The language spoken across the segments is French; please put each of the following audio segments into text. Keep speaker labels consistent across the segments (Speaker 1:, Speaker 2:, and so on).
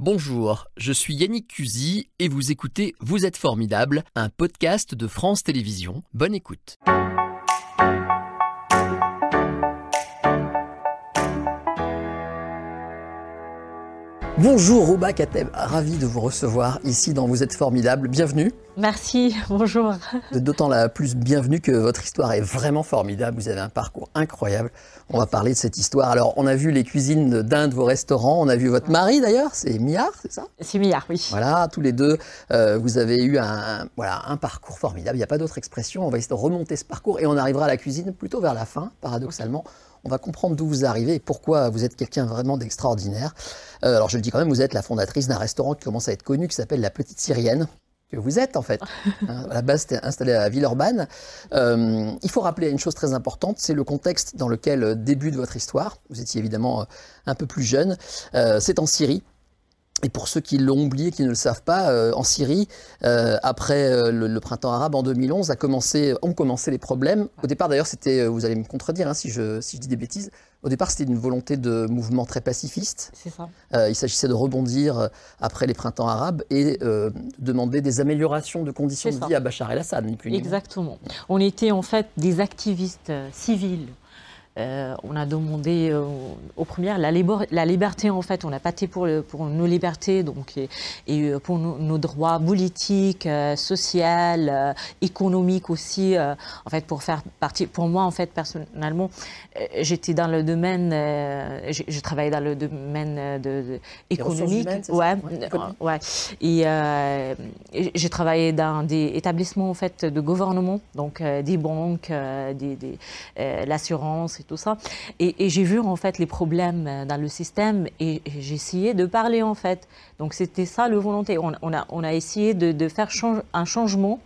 Speaker 1: Bonjour, je suis Yannick Cusy et vous écoutez Vous êtes formidable, un podcast de France Télévisions. Bonne écoute. Bonjour Rouba Kateb, ravi de vous recevoir ici dans Vous êtes formidable. Bienvenue.
Speaker 2: Merci, bonjour.
Speaker 1: D'autant la plus bienvenue que votre histoire est vraiment formidable. Vous avez un parcours incroyable. On va parler de cette histoire. Alors, on a vu les cuisines d'un de vos restaurants. On a vu votre mari d'ailleurs, c'est Millard, c'est ça?
Speaker 2: C'est Millard, oui.
Speaker 1: Voilà, tous les deux, euh, vous avez eu un, voilà, un parcours formidable. Il n'y a pas d'autre expression. On va essayer de remonter ce parcours et on arrivera à la cuisine plutôt vers la fin, paradoxalement. On va comprendre d'où vous arrivez et pourquoi vous êtes quelqu'un vraiment d'extraordinaire. Euh, alors je le dis quand même, vous êtes la fondatrice d'un restaurant qui commence à être connu, qui s'appelle La Petite Syrienne que vous êtes en fait. Hein, à la base, c'était installé à Villeurbanne. Euh, il faut rappeler une chose très importante, c'est le contexte dans lequel euh, débute votre histoire. Vous étiez évidemment un peu plus jeune. c'est en Syrie. Et pour ceux qui l'ont oublié, qui ne le savent pas, euh, en Syrie, euh, après euh, le, printemps arabe en 2011, a commencé, ont commencé les problèmes. Au départ, d'ailleurs, c'était, vous allez me contredire hein, si, je, si je dis des bêtises, au départ, c'était une volonté de mouvement très pacifiste.
Speaker 2: C'est ça.
Speaker 1: il s'agissait de rebondir après les printemps arabes et de demander des améliorations de conditions de vie à Bachar el-Assad, ni plus ni
Speaker 2: moins. Exactement. On était en fait des activistes civils euh, on a demandé euh, aux premières la, la, liberté, en fait. On a pâté pour, pour nos libertés donc, et, euh, pour nos, droits politiques, sociaux, économiques aussi. en fait, pour faire partie. Pour moi, en fait, personnellement, j'étais dans le domaine. je travaillais dans le domaine de, économique.
Speaker 1: ouais,
Speaker 2: ouais. Et j'ai travaillé dans des établissements en fait de gouvernement, donc des banques, des, des l'assurance tout ça. Et, j'ai vu en fait les problèmes euh, dans le système et, j'ai essayé de parler en fait. Donc c'était ça le volonté. On, a, on a essayé de, faire un changement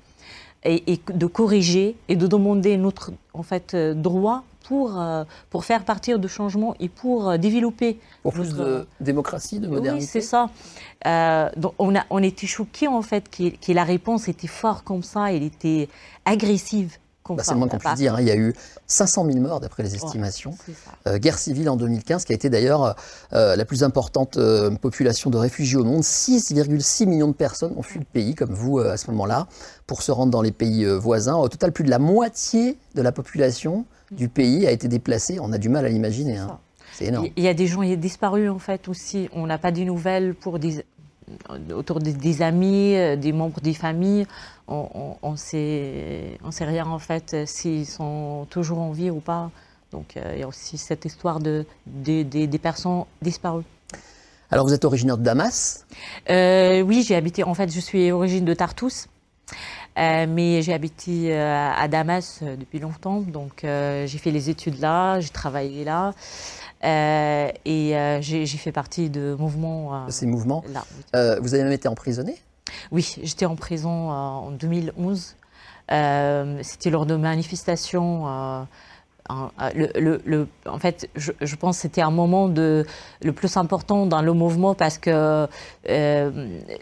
Speaker 2: et, de corriger et de demander notre en fait euh, droit pour, euh, pour faire partir de changement et pour développer.
Speaker 1: Pour plus de démocratie, de modernité.
Speaker 2: Oui, c'est ça. donc on, a, on était choqués en fait que, la réponse était forte comme ça, elle était agressive.
Speaker 1: Bah, c'est le moins qu'on puisse dire. Hein. Il y a eu 500 000 morts d'après les estimations. Euh, guerre civile en 2015, qui a été d'ailleurs euh, la plus importante euh, population de réfugiés au monde. 6,6 millions de personnes ont fui le pays, comme vous à ce moment-là, pour se rendre dans les pays voisins. Au total, plus de la moitié de la population du pays a été déplacée. On a du mal à l'imaginer. Hein. C'est énorme.
Speaker 2: Il y a des gens disparus en fait aussi. On n'a pas de nouvelles pour des, autour des, amis, euh, des membres des familles, on ne sait, rien en fait s'ils sont toujours en vie ou pas. Donc euh, il y a aussi cette histoire de, des personnes disparues.
Speaker 1: Alors vous êtes originaire de Damas?
Speaker 2: Euh, Oui, j'ai habité, en fait je suis origine de Tartous. mais j'ai habité à Damas depuis longtemps, donc j'ai fait les études là, j'ai travaillé là. Euh, et euh, j'ai fait partie de mouvements.
Speaker 1: Euh, ces mouvements Vous avez même été emprisonné?
Speaker 2: Oui, j'étais en prison en 2011. C'était lors de manifestations le, en fait, je, pense que c'était un moment le plus important dans le mouvement parce que euh,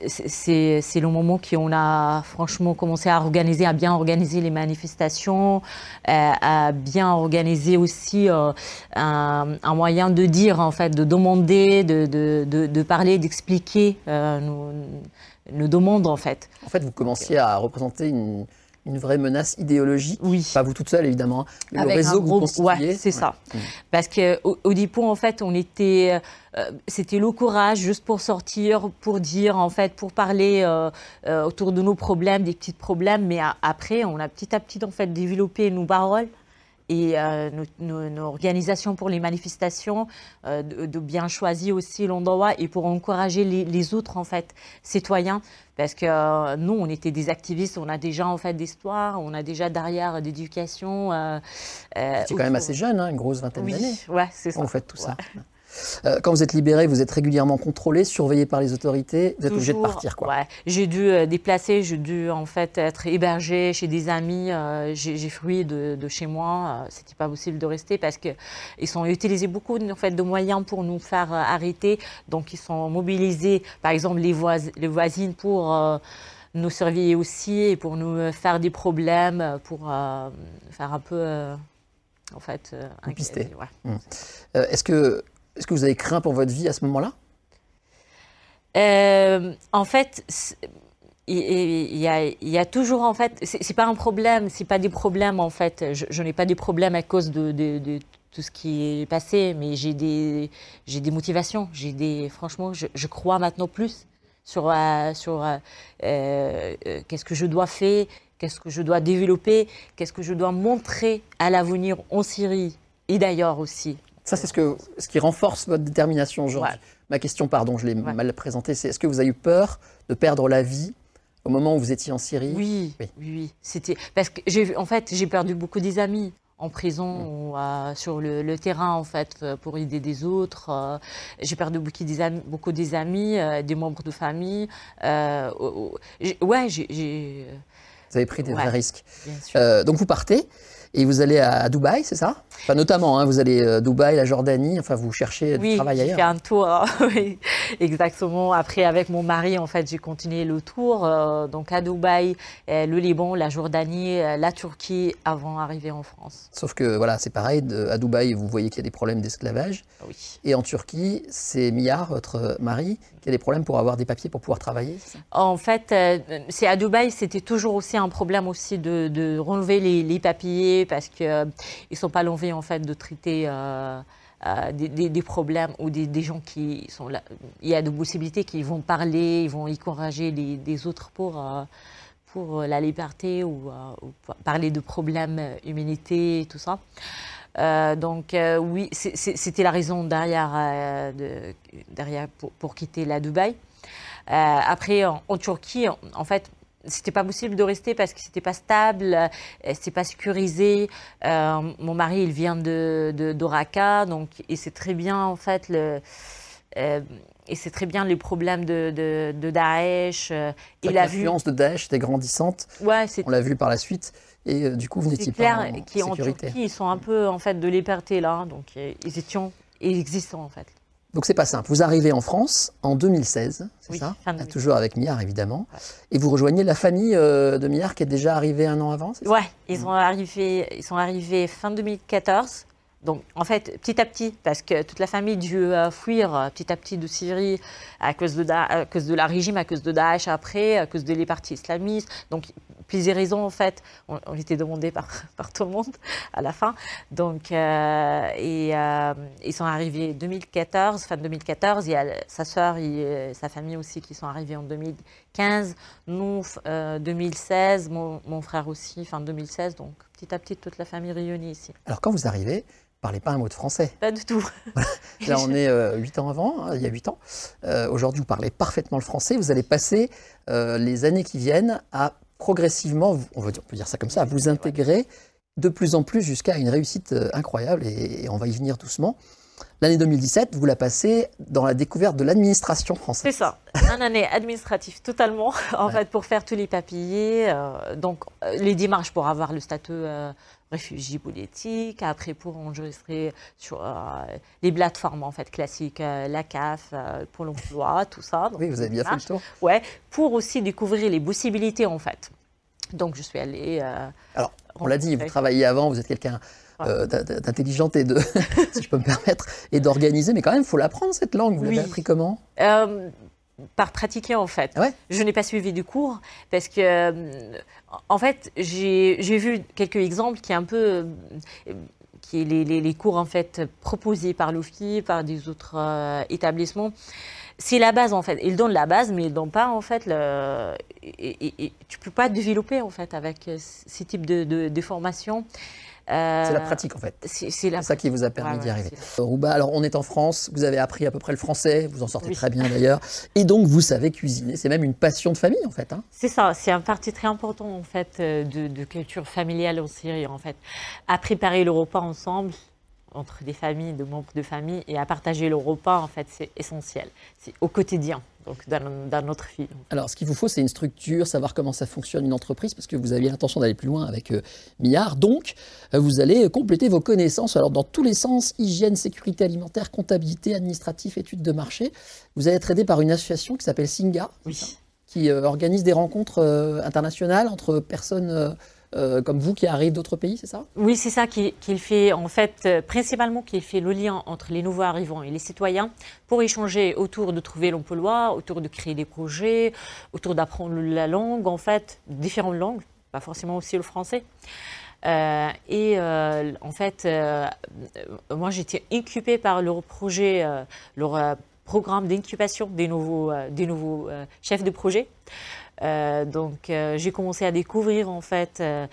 Speaker 2: c'est le moment qu'on a franchement commencé à organiser, à bien organiser les manifestations, euh, à bien organiser aussi euh, un, moyen de dire, en fait, de demander, de, parler, d'expliquer nos, nos demandes, en fait.
Speaker 1: En fait, vous commenciez à représenter une une vraie menace idéologique.
Speaker 2: Oui.
Speaker 1: Pas vous toute seule, évidemment,
Speaker 2: mais le réseau gros... que vous Ouais, c'est ça. Mm. Parce qu'au au dépôt, en fait, on était... Euh, c'était le courage juste pour sortir, pour dire, en fait, pour parler euh, euh, autour de nos problèmes, des petits problèmes. Mais après, on a petit à petit, en fait, développé nos paroles et nos, organisations pour les manifestations, de, bien choisir aussi l'endroit et pour encourager les, les, autres en fait citoyens parce que euh, nous, on était des activistes, on a déjà en fait d'histoire, on a déjà derrière d'éducation.
Speaker 1: Euh, euh c'est quand même assez jeune, hein, une grosse vingtaine
Speaker 2: oui,
Speaker 1: d'années.
Speaker 2: Ouais, c'est ça.
Speaker 1: Vous faites tout ça. Euh, quand vous êtes libéré, vous êtes régulièrement contrôlé, surveillé par les autorités. Vous êtes obligé de partir, quoi.
Speaker 2: Ouais. J'ai dû euh, déplacer, j'ai dû en fait être hébergé chez des amis. Euh, j'ai fui de, chez moi. C'était pas possible de rester parce que ils ont utilisé beaucoup en fait de moyens pour nous faire arrêter. Donc ils sont mobilisés, par exemple les, les voisines pour nous surveiller aussi et pour nous faire des problèmes, pour faire un peu en fait.
Speaker 1: Ouais. Mmh. Est-ce que est-ce que vous avez craint pour votre vie à ce moment-là?
Speaker 2: En fait, il y, a, toujours en fait, c'est pas un problème, c'est pas des problèmes en fait. Je, n'ai pas des problèmes à cause de, tout ce qui est passé, mais j'ai des, motivations, j'ai des, franchement, je, crois maintenant plus sur, euh, sur euh, euh, qu'est-ce que je dois faire, qu'est-ce que je dois développer, qu'est-ce que je dois montrer à l'avenir en Syrie et d'ailleurs aussi.
Speaker 1: Ça, c'est ce, que, ce qui renforce votre détermination aujourd'hui. Ma question, pardon, je l'ai mal présentée, c'est est-ce que vous avez eu peur de perdre la vie au moment où vous étiez en Syrie?
Speaker 2: Oui, oui, oui. C'était parce que j'ai, en fait, j'ai perdu beaucoup des amis en prison mm. ou sur le, terrain en fait pour aider des autres. Euh, j'ai perdu beaucoup des amis, beaucoup des amis, euh, des membres de famille. Euh, ouais, j'ai.
Speaker 1: Vous avez pris des vrais risques. donc vous partez. Et vous allez à Dubaï, c'est ça? Enfin, notamment, hein, vous allez à euh, Dubaï, la Jordanie, enfin, vous cherchez du travail ailleurs.
Speaker 2: Oui, un tour, hein, oui, exactement. Après, avec mon mari, en fait, j'ai continué le tour. Euh, donc, à Dubaï, euh, le Liban, la Jordanie, la Turquie, avant d'arriver en France.
Speaker 1: Sauf que, voilà, c'est pareil. à Dubaï, vous voyez qu'il y a des problèmes d'esclavage.
Speaker 2: Oui.
Speaker 1: Et en Turquie, c'est Miyar, votre mari, qui a des problèmes pour avoir des papiers pour pouvoir travailler
Speaker 2: En fait, c'est à Dubaï, c'était toujours aussi un problème aussi de, de les papiers parce qu'ils euh, ne sont pas l'envie en fait de traiter euh, euh, des, problèmes ou des, gens qui sont là. Il y a de possibilités qu'ils vont parler, ils vont encourager les, autres pour, pour la liberté ou, parler de problèmes humanité tout ça. donc oui, c'était la raison derrière, de, derrière pour, quitter la Dubaï. après, en Turquie, en fait, c'était pas possible de rester parce que c'était pas stable, euh, c'était pas sécurisé. Euh, mon mari, il vient de, de donc et c'est très bien en fait le. Euh, et c'est très bien les problèmes de, de, de Daesh.
Speaker 1: L'influence de Daesh était grandissante.
Speaker 2: Ouais,
Speaker 1: On l'a vu par la suite. Et du coup, vous n'étiez pas en qui sécurité.
Speaker 2: En Turquie, ils sont un peu en fait de liberté là, donc ils étions existants en fait.
Speaker 1: Donc c'est pas simple. Vous arrivez en France en 2016, c'est ça? Toujours avec Miard évidemment. Et vous rejoignez la famille euh, de Miard qui est déjà arrivée un an avant,
Speaker 2: Ouais, ils sont arrivés, ils sont arrivés fin 2014. Donc, en fait, petit à petit, parce que toute la famille dut euh, fuir euh, petit à petit de Syrie à cause de, à cause de la régime, à cause de Daesh après, à cause des partis islamistes. Donc, plusieurs raisons, en fait, ont, été demandées par, par tout le monde à la fin. Donc, euh, et ils sont arrivés en 2014, fin 2014. Il y a sa sœur et sa famille aussi qui sont arrivés en 2015. Nous, 2016, mon, mon, frère aussi, fin 2016. Donc, petit à petit, toute la famille réunie ici.
Speaker 1: Alors, quand vous arrivez, parlez pas un mot de français.
Speaker 2: Pas du tout.
Speaker 1: Là, on est euh, huit ans avant, hein, il y a huit ans. Euh, aujourd'hui, vous parlez parfaitement le français. Vous allez passer euh, les années qui viennent à progressivement, on, peut dire ça comme ça, à vous intégrer de plus en plus jusqu'à une réussite incroyable, et, on va y venir doucement. L'année 2017, vous la passez dans la découverte de l'administration française.
Speaker 2: C'est ça, une année administrative totalement, en fait, pour faire tous les papiers, donc les démarches pour avoir le statut réfugiés politiques, après pour enregistrer sur euh, les plateformes en fait classiques, euh, la CAF, euh, pour l'emploi, tout ça.
Speaker 1: oui, vous avez bien fait le tour.
Speaker 2: Ouais, pour aussi découvrir les possibilités en fait. Donc je suis allée.
Speaker 1: Alors, on l'a dit, vous travaillez avant, vous êtes quelqu'un d'intelligente et de, si je peux me permettre, et d'organiser, mais quand même, il faut l'apprendre cette langue. Vous l'avez appris comment?
Speaker 2: Par pratiquer en fait.
Speaker 1: Ah
Speaker 2: je n'ai pas suivi du cours parce que, euh, en fait, j'ai vu quelques exemples qui est un peu, euh, qui est les, les, cours en fait proposés par l'OFI, par des autres euh, établissements. C'est la base en fait. Ils donnent la base, mais ils donnent pas en fait le. Et, et, tu peux pas développer en fait avec ces types de, de, de formations
Speaker 1: c'est la pratique en fait. C'est ça qui vous a permis d'y arriver. Rouba, alors on est en France, vous avez appris à peu près le français, vous en sortez très bien d'ailleurs, et donc vous savez cuisiner. C'est même une passion de famille en fait. Hein.
Speaker 2: C'est ça, c'est un parti très important en fait euh, de, de culture familiale en Syrie en fait. À préparer le repas ensemble, entre des familles, de membres de famille, et à partager le repas, en fait, c'est essentiel. C'est au quotidien, donc dans, notre vie.
Speaker 1: Alors, ce qu'il vous faut, c'est une structure, savoir comment ça fonctionne une entreprise, parce que vous aviez l'intention d'aller plus loin avec euh, Millard. Donc, euh, vous allez compléter vos connaissances, alors dans tous les sens, hygiène, sécurité alimentaire, comptabilité, administratif, études de marché. Vous allez être aidé par une association qui s'appelle Singa,
Speaker 2: oui.
Speaker 1: qui euh, organise des rencontres internationales entre personnes comme vous qui arrivent d'autres pays, c'est ça?
Speaker 2: Oui, c'est ça qu'il fait, en fait, principalement qu'il fait le lien entre les nouveaux arrivants et les citoyens pour échanger autour de trouver l'emploi, autour de créer des projets, autour d'apprendre la langue, en fait, différentes langues, pas forcément aussi le français. Euh, et euh, en fait, euh, moi j'étais incubée par leur projet, leur programme d'incubation des nouveaux, des nouveaux chefs de projet. Euh, donc euh, j'ai commencé à découvrir en fait euh,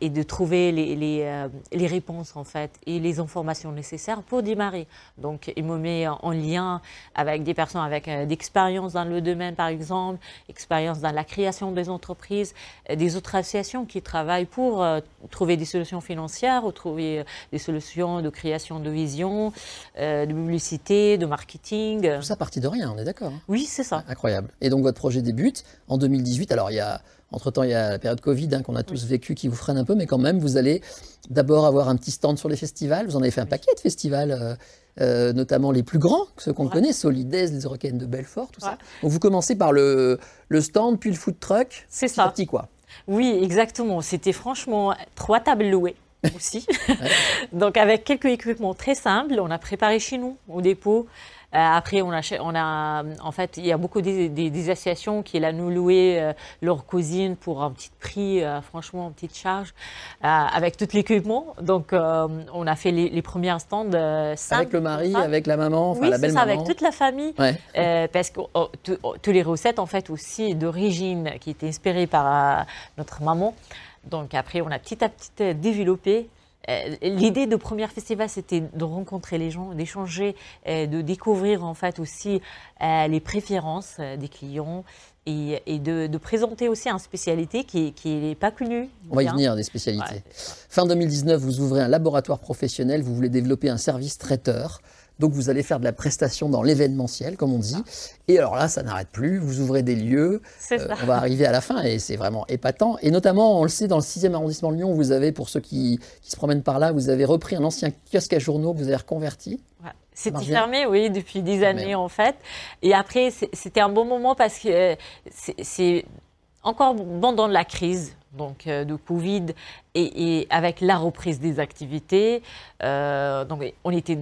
Speaker 2: et de trouver les, les, les, réponses en fait et les informations nécessaires pour démarrer. Donc il me met en lien avec des personnes avec d'expérience dans le domaine par exemple, expérience dans la création des entreprises, des autres associations qui travaillent pour trouver des solutions financières ou trouver des solutions de création de vision, de publicité, de marketing.
Speaker 1: Tout ça parti de rien, on est d'accord hein?
Speaker 2: Oui, c'est ça.
Speaker 1: Incroyable. Et donc votre projet débute en 2010 alors, il y a, entre-temps, il y a la période Covid hein, qu'on a tous vécu qui vous freine un peu, mais quand même, vous allez d'abord avoir un petit stand sur les festivals. Vous en avez fait un paquet de festivals. Euh, euh, notamment les plus grands, ceux qu'on connaît, Solidaise, les Eurocaines de Belfort, tout ça. Donc vous commencez par le, le stand, puis le food truck.
Speaker 2: C'est ça.
Speaker 1: Petit quoi.
Speaker 2: Oui, exactement. C'était franchement trois tables louées aussi. Donc avec quelques équipements très simples, on a préparé chez nous au dépôt. Euh, après, on a, on a, en fait, il y a beaucoup des, associations qui là nous louer euh, leur cuisine pour un petit prix, euh, franchement, une petite charge, avec tout l'équipement. Donc, on a fait les, les premiers stands simples.
Speaker 1: Avec le mari, avec la maman,
Speaker 2: enfin
Speaker 1: la belle maman.
Speaker 2: avec toute la famille, parce que oh, oh, toutes les recettes, en fait, aussi d'origine, qui étaient inspirées par notre maman. Donc après, on a petit à petit développé euh, l'idée de Premier Festival, c'était de rencontrer les gens, d'échanger, euh, de découvrir en fait aussi euh, les préférences des clients et, de, présenter aussi une spécialité qui n'est pas connue.
Speaker 1: On va y venir, des spécialités. fin 2019, vous ouvrez un laboratoire professionnel, vous voulez développer un service traiteur. Donc vous allez faire de la prestation dans l'événementiel, comme on dit. Et alors là, ça n'arrête plus. Vous ouvrez des lieux. Euh, on va arriver à la fin et c'est vraiment épatant. Et notamment, on le sait, dans le 6e arrondissement de Lyon, vous avez, pour ceux qui, se promènent par là, vous avez repris un ancien kiosque à journaux que vous avez reconverti.
Speaker 2: C'était fermé, oui, depuis des années en fait. Et après, c'était un bon moment parce que euh, c'est encore pendant la crise donc euh, de Covid et, avec la reprise des activités. donc on était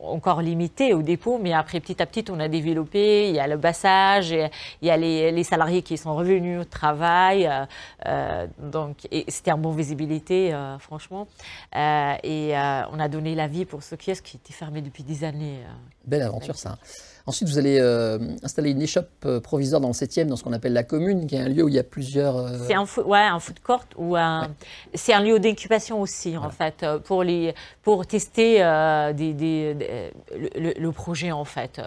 Speaker 2: encore limité au dépôt, mais après petit à petit on a développé. Il y a le bassage, il y a les, salariés qui sont revenus au travail, euh, euh, donc c'était en bonne visibilité, euh, franchement. et on a donné la vie pour ce kiosque qui était fermé depuis des années.
Speaker 1: Belle aventure ça. Ensuite, vous allez euh, installer une échoppe euh, provisoire dans le 7e, dans ce qu'on appelle la commune, qui est un lieu où il y a plusieurs. Euh,
Speaker 2: c'est un, ouais, un food court ou un... c'est un lieu d'incubation aussi, en fait, pour, les, pour tester des, des, le, projet, en fait,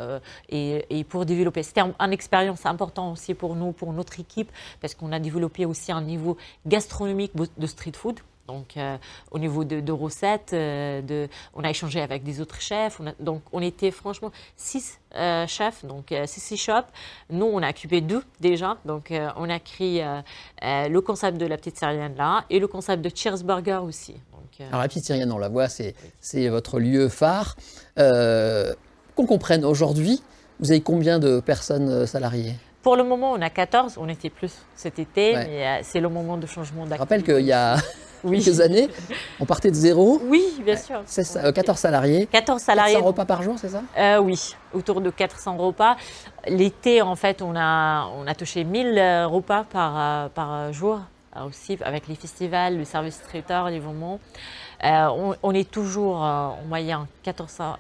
Speaker 2: et, et, pour développer. C'était une expérience importante aussi pour nous, pour notre équipe, parce qu'on a développé aussi un niveau gastronomique de street food. Donc, euh, au niveau de, recettes, euh, de, on a échangé avec des autres chefs. donc, on était franchement six euh, chefs, donc six shops. Nous, on a occupé deux déjà. Donc, on a créé le concept de la petite syrienne là et le concept de Cheers Burger aussi.
Speaker 1: Alors, la petite syrienne, on la voit, c'est votre lieu phare. Qu'on comprenne, aujourd'hui, vous avez combien de personnes salariées?
Speaker 2: Pour le moment, on a 14. On était plus cet été, mais c'est le moment de changement d'activité.
Speaker 1: Je rappelle qu'il y a quelques années. On partait de zéro.
Speaker 2: Oui, bien sûr.
Speaker 1: C'est ça, 14 salariés.
Speaker 2: 14 salariés.
Speaker 1: 400 repas par jour, c'est ça?
Speaker 2: Euh, Oui, autour de 400 repas. L'été, en fait, on a, on a touché 1000 euh, repas par, euh, par jour, aussi avec les festivals, le service traiteur, les moments. Euh, on, est toujours euh, en moyenne 400,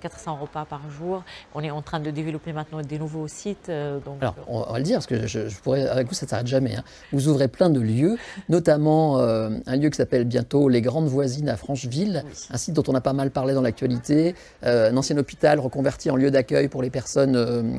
Speaker 2: 400 euh, repas par jour. On est en train de développer maintenant des nouveaux sites.
Speaker 1: donc, Alors, on va le dire, parce que je, pourrais, avec vous, ça ne s'arrête jamais. Hein. Vous ouvrez plein de lieux, notamment un lieu qui s'appelle bientôt Les Grandes Voisines à Francheville, un site dont on a pas mal parlé dans l'actualité, un ancien hôpital reconverti en lieu d'accueil pour les personnes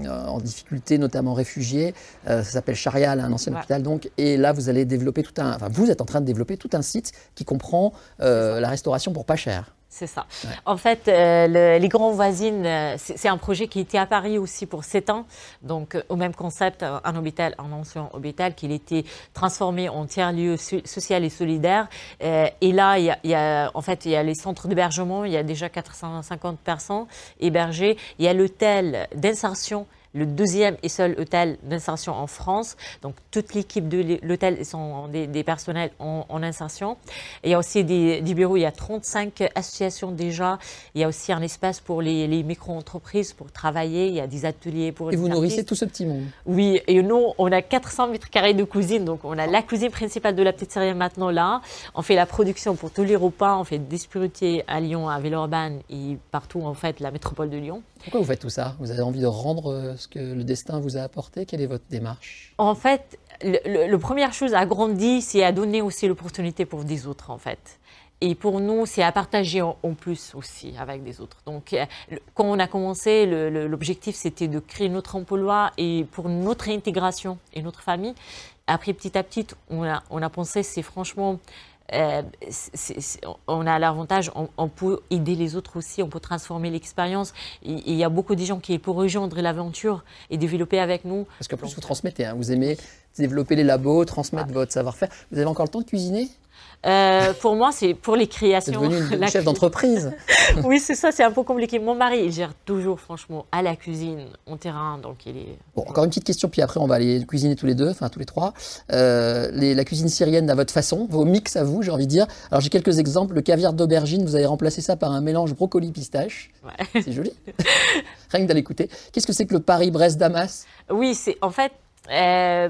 Speaker 1: en difficulté, notamment réfugiés. ça s'appelle Charial, un ancien hôpital donc. Et là, vous allez développer tout un, enfin, vous êtes en train de développer tout un site qui comprend euh, la restauration pour pas cher.
Speaker 2: C'est ça. En fait, euh, les grands voisines, euh, c'est un projet qui était à Paris aussi pour 7 ans. Donc, au même concept, un hôpital, un ancien hôpital, qui était transformé en tiers-lieu social et solidaire. et là, il y, a, en fait, il y a les centres d'hébergement, il y a déjà 450 personnes hébergées. Il y a l'hôtel d'insertion le deuxième et seul hôtel d'insertion en France. Donc toute l'équipe de l'hôtel sont des, personnels en, insertion. il y a aussi des, bureaux, il y a 35 associations déjà. Il y a aussi un espace pour les, micro-entreprises pour travailler. Il y a des ateliers pour
Speaker 1: Et vous nourrissez tout ce petit monde
Speaker 2: Oui, et nous, on a 400 mètres carrés de cuisine. Donc on a la cuisine principale de la petite série maintenant là. On fait la production pour tous les repas. On fait des spiritiers à Lyon, à Villeurbanne et partout en fait la métropole de Lyon.
Speaker 1: Pourquoi vous faites tout ça Vous avez envie de rendre euh, ce que le destin vous a apporté? Quelle est votre démarche?
Speaker 2: En fait, la première chose à grandir, c'est à donner aussi l'opportunité pour des autres, en fait. Et pour nous, c'est à partager en, plus aussi avec des autres. Donc, euh, quand on a commencé, l'objectif, c'était de créer notre emploi et pour notre intégration et notre famille. Après, petit à petit, on a, on a pensé, c'est franchement euh, on a l'avantage, on, peut aider les autres aussi, on peut transformer l'expérience. Il, y a beaucoup de gens qui, pour rejoindre l'aventure et développer avec nous.
Speaker 1: Parce qu'en plus, vous transmettez, hein. vous aimez développer les labos, transmettre votre savoir-faire. Vous avez encore le temps de cuisiner?
Speaker 2: Euh, pour moi, c'est pour les créations.
Speaker 1: C'est devenu une chef d'entreprise.
Speaker 2: oui, c'est ça, c'est un peu compliqué. Mon mari, il gère toujours, franchement, à la cuisine, en terrain, donc il est.
Speaker 1: Bon, encore une petite question, puis après, on va aller cuisiner tous les deux, enfin tous les trois. Euh, la cuisine syrienne à votre façon, vos mix à vous, j'ai envie de dire. Alors, j'ai quelques exemples. Le caviar d'aubergine, vous avez remplacé ça par un mélange brocoli-pistache. Ouais. C'est joli. Rien que d'aller écouter. Qu'est-ce que c'est que le Paris-Brest-Damas?
Speaker 2: Oui, c'est en fait. Euh,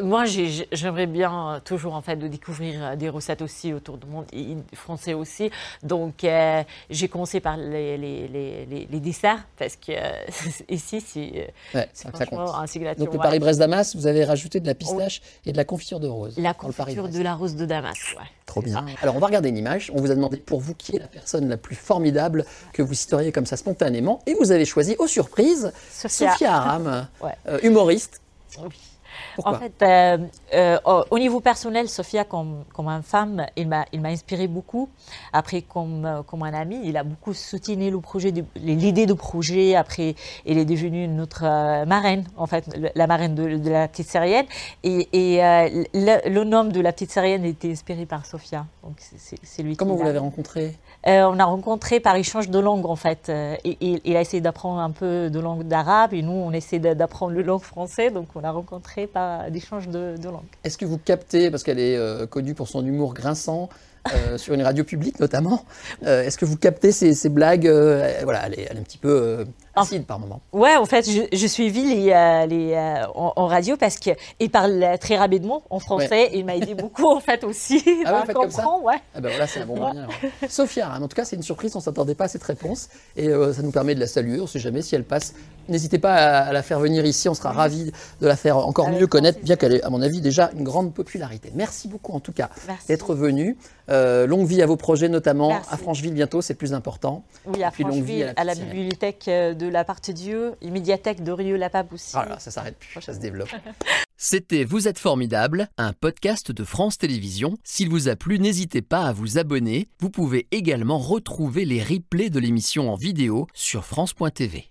Speaker 2: moi, j'aimerais bien euh, toujours en fait de découvrir euh, des recettes aussi autour du monde, et français aussi. Donc, euh, j'ai commencé par les, les, les, les, desserts parce que ici, c'est
Speaker 1: ouais, un signature. Donc, le Paris-Brest-Damas, vous avez rajouté de la pistache et de la confiture de rose.
Speaker 2: La confiture de la rose de Damas, ouais.
Speaker 1: Trop bien. Alors, on va regarder une image. On vous a demandé pour vous qui est la personne la plus formidable que vous citeriez comme ça spontanément, et vous avez choisi, aux surprises, Sophia, Aram, humoriste. Oui
Speaker 2: en fait, euh, euh, au niveau personnel, Sophia, comme, comme une femme, il m'a inspiré beaucoup. Après, comme, euh, comme un ami, il a beaucoup soutenu le projet, l'idée de projet. Après, il est devenu notre marraine, en fait, la marraine de, la petite syrienne. Et, et le, nom de la petite syrienne était inspiré par Sophia. Donc, c'est lui
Speaker 1: Comment vous l'avez rencontré
Speaker 2: On a rencontré par échange de langue, en fait. Et, il a essayé d'apprendre un peu de langue d'arabe, et nous, on essaie d'apprendre le langue français. Donc, on a rencontré d'échange de, langue.
Speaker 1: Est-ce que vous captez, parce qu'elle est euh, connue pour son humour grinçant, euh, sur une radio publique notamment. Euh, est-ce que vous captez ces, blagues Voilà, elle est, un petit peu acide par moment.
Speaker 2: Ouais, en fait, je, je suivi les, les en, radio parce qu'il parle très rapidement en français et il m'a aidé beaucoup en fait aussi
Speaker 1: ah ouais, comme ça ouais. Ah ben voilà, c'est un bon moyen. Sophia, en tout cas, c'est une surprise, on s'attendait pas à cette réponse et ça nous permet de la saluer. On ne sait jamais si elle passe N'hésitez pas à, la faire venir ici, on sera ravis de la faire encore mieux connaître, bien qu'elle ait, à mon avis, déjà une grande popularité. Merci beaucoup en tout cas d'être venu. Euh, longue vie à vos projets, notamment à Francheville bientôt, c'est plus important.
Speaker 2: Oui, à Francheville, à la, bibliothèque euh, de la Part Dieu, et médiathèque d'Orieux-Lapape aussi.
Speaker 1: Voilà, ça s'arrête plus, ça se développe. C'était Vous êtes formidable, un podcast de France Télévisions. S'il vous a plu, n'hésitez pas à vous abonner. Vous pouvez également retrouver les replays de l'émission en vidéo sur France.tv.